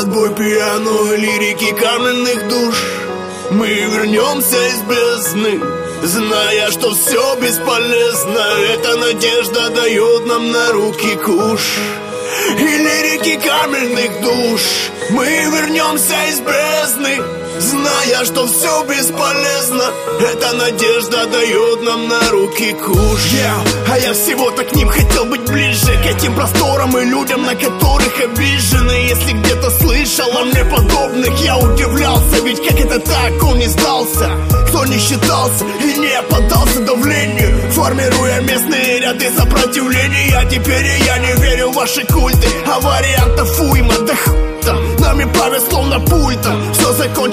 Подбой пьяной лирики каменных душ. Мы вернемся из бездны Зная, что все бесполезно. Эта надежда дает нам на руки куш. И лирики каменных душ. Мы вернемся из бездны Зная, что все бесполезно Эта надежда дает нам на руки куш. Yeah. А я всего-то к ним хотел быть ближе К этим просторам и людям, на которых обижены. Если где-то слышал о мне подобных Я удивлялся, ведь как это так, он не сдался. Кто не считался и не поддался давлению Формируя местные ряды сопротивления. А теперь я не верю в ваши культы А вариантов уйма, да хуй Нами правят словно пультом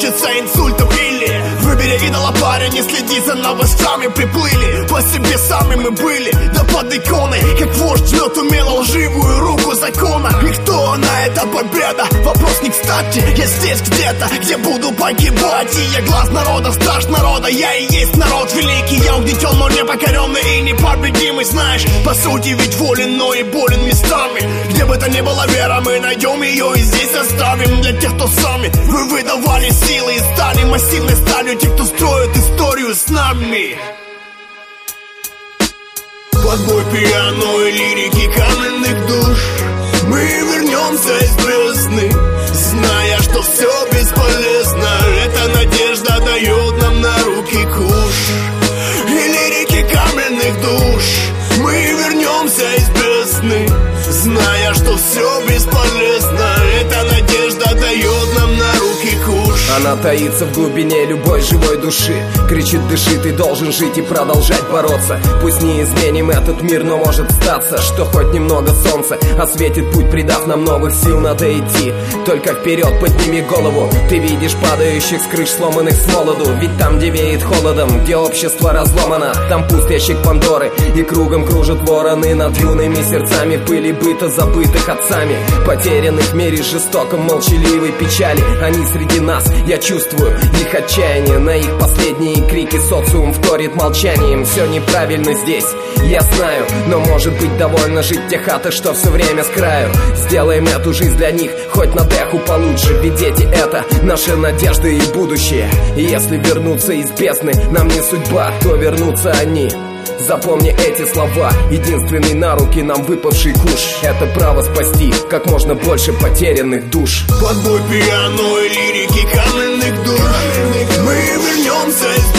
Закончится инсультом или Выбери идола парень, не следи за новостями. Приплыли, по себе сами мы были. Да под иконой, как вождь жмет умело лживую руку закона. И кто на это победа? Вопрос не кстати. Я здесь где-то, где буду погибать. И я глаз народа, страж народа. Я и есть народ великий. Я угнетен, но не покоренный и непобедимый. Знаешь, по сути ведь волен, но и болен местами. Где бы то ни было вера, мы найдем ее и здесь оставим. Для тех, кто сами с нами. Подбой пьяной лирики каменных душ. Мы вернемся из бездны Зная, что все бесполезно. Эта надежда дает нам на руки куш. И лирики каменных душ Она таится в глубине любой живой души. Кричит, дыши, ты должен жить и продолжать бороться. Пусть не изменим этот мир, но может статься Что хоть немного солнца осветит путь Придав нам новых сил, надо идти. Только вперед, подними голову. Ты видишь падающих с крыш, сломанных с молоду. Ведь там, где веет холодом, где общество разломано Там пуст ящик Пандоры. И кругом кружат вороны над юными сердцами пыли быта забытых отцами. Потерянных в мире жестоком, молчаливой печали. Они среди нас, я чувствую их отчаяние На их последние крики социум вторит молчанием. Все неправильно здесь, я знаю Но может быть довольно жить в тех хатах, что все время с краю. Сделаем эту жизнь для них хоть на деху получше Ведь дети это наши надежды и будущее. И если вернуться из бездны нам не судьба, то вернутся они Запомни эти слова. Единственный на руки нам выпавший куш. Это право спасти как можно больше потерянных душ. Подбой пьяной лирики каменных душ. Мы вернемся